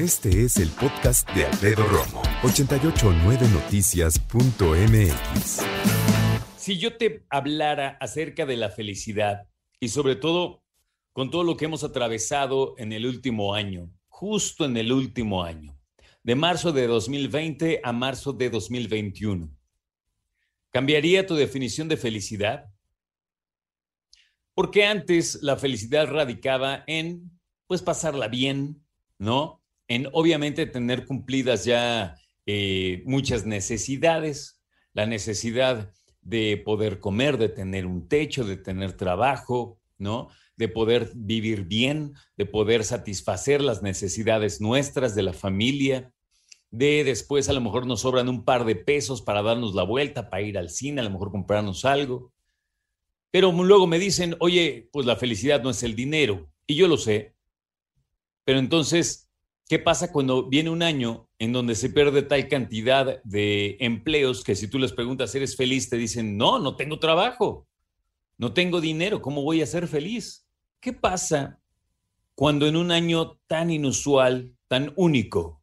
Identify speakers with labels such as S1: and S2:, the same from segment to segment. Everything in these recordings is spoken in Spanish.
S1: Este es el podcast de Alfredo Romo, 889noticias.mx.
S2: Si yo te hablara acerca de la felicidad y sobre todo con todo lo que hemos atravesado en el último año, justo en el último año, de marzo de 2020 a marzo de 2021, ¿cambiaría tu definición de felicidad? Porque antes la felicidad radicaba en, pues, pasarla bien, ¿no? En, obviamente, tener cumplidas ya eh, muchas necesidades, la necesidad de poder comer, de tener un techo, de tener trabajo, ¿no? De poder vivir bien, de poder satisfacer las necesidades nuestras, de la familia, de después a lo mejor nos sobran un par de pesos para darnos la vuelta, para ir al cine, a lo mejor comprarnos algo. Pero luego me dicen, oye, pues la felicidad no es el dinero. Y yo lo sé. Pero entonces, ¿qué pasa cuando viene un año en donde se pierde tal cantidad de empleos que si tú les preguntas, ¿eres feliz? Te dicen, no, no tengo trabajo, no tengo dinero, ¿cómo voy a ser feliz? ¿Qué pasa cuando en un año tan inusual, tan único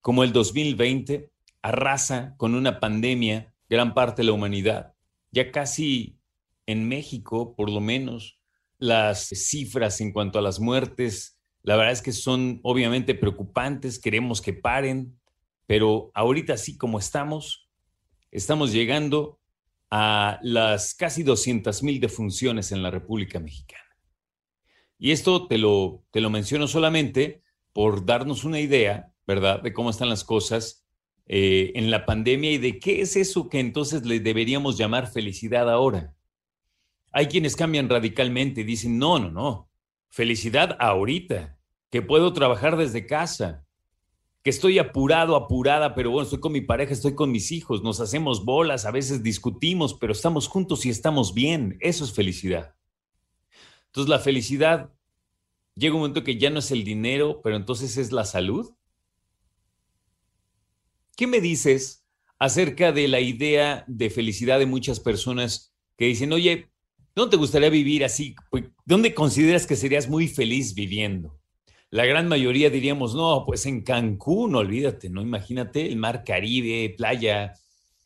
S2: como el 2020, arrasa con una pandemia gran parte de la humanidad? Ya casi en México, por lo menos, las cifras en cuanto a las muertes, la verdad es que son obviamente preocupantes, queremos que paren, pero ahorita sí como estamos, estamos llegando a las casi 200 mil defunciones en la República Mexicana. Y esto te lo, te lo menciono solamente por darnos una idea, ¿verdad?, de cómo están las cosas eh, en la pandemia y de qué es eso que entonces le deberíamos llamar felicidad ahora. Hay quienes cambian radicalmente y dicen, no, no, no, felicidad ahorita, que puedo trabajar desde casa, que estoy apurado, apurada, pero bueno, estoy con mi pareja, estoy con mis hijos, nos hacemos bolas, a veces discutimos, pero estamos juntos y estamos bien. Eso es felicidad. Entonces la felicidad llega un momento que ya no es el dinero, pero entonces es la salud. ¿Qué me dices acerca de la idea de felicidad de muchas personas que dicen, oye, ¿Dónde te gustaría vivir así? Pues, ¿Dónde consideras que serías muy feliz viviendo? La gran mayoría diríamos, no, pues en Cancún, olvídate, ¿no? Imagínate el mar Caribe, playa,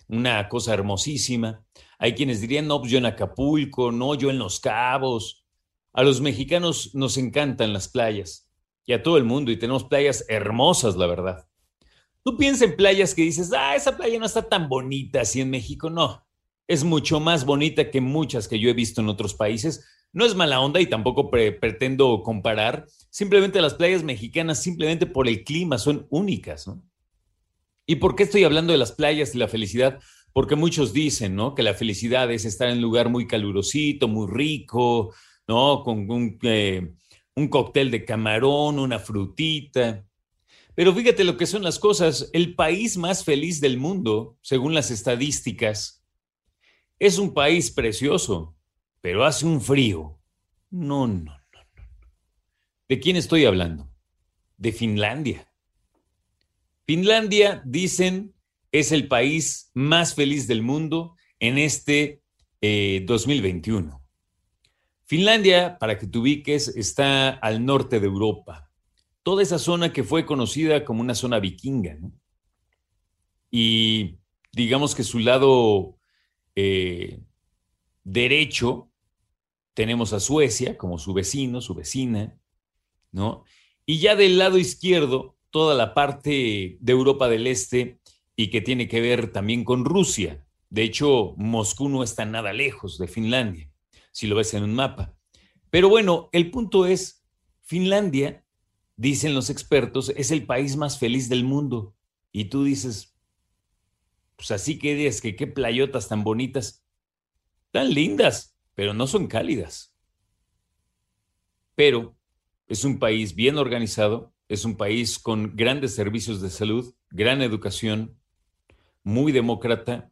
S2: una cosa hermosísima. Hay quienes dirían, no, pues yo en Acapulco, no, yo en Los Cabos. A los mexicanos nos encantan las playas y a todo el mundo y tenemos playas hermosas, la verdad. Tú piensas en playas que dices, ah, esa playa no está tan bonita así en México, no es mucho más bonita que muchas que yo he visto en otros países. No es mala onda y tampoco pretendo comparar. Simplemente las playas mexicanas, simplemente por el clima, son únicas, ¿no? ¿Y por qué estoy hablando de las playas y la felicidad? Porque muchos dicen, ¿no? Que la felicidad es estar en un lugar muy calurosito, muy rico, ¿no? Con un, eh, un cóctel de camarón, una frutita. Pero fíjate lo que son las cosas. El país más feliz del mundo, según las estadísticas, es un país precioso, pero hace un frío. No, no, no, no. ¿De quién estoy hablando? De Finlandia. Finlandia, dicen, es el país más feliz del mundo en este 2021. Eh, Finlandia, para que te ubiques, está al norte de Europa. Toda esa zona que fue conocida como una zona vikinga. Y digamos que su lado eh, derecho tenemos a Suecia como su vecino, su vecina, ¿no? Y ya del lado izquierdo, toda la parte de Europa del Este y que tiene que ver también con Rusia. De hecho, Moscú no está nada lejos de Finlandia, si lo ves en un mapa. Pero bueno, el punto es, Finlandia, dicen los expertos, es el país más feliz del mundo. Y tú dices, pues así que es que qué playotas tan bonitas, tan lindas, pero no son cálidas. Pero es un país bien organizado, es un país con grandes servicios de salud, gran educación, muy demócrata,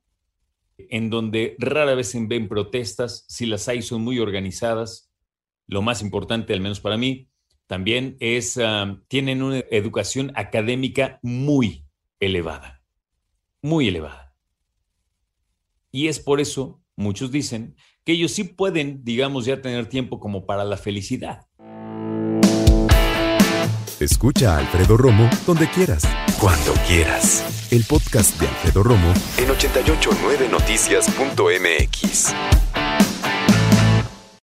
S2: en donde rara vez se ven protestas, si las hay son muy organizadas. Lo más importante, al menos para mí, también es, ah, tienen una educación académica muy elevada muy elevada. Y es por eso, muchos dicen, que ellos sí pueden, digamos, ya tener tiempo como para la felicidad.
S1: Escucha a Alfredo Romo donde quieras. Cuando quieras. El podcast de Alfredo Romo en 889noticias.mx.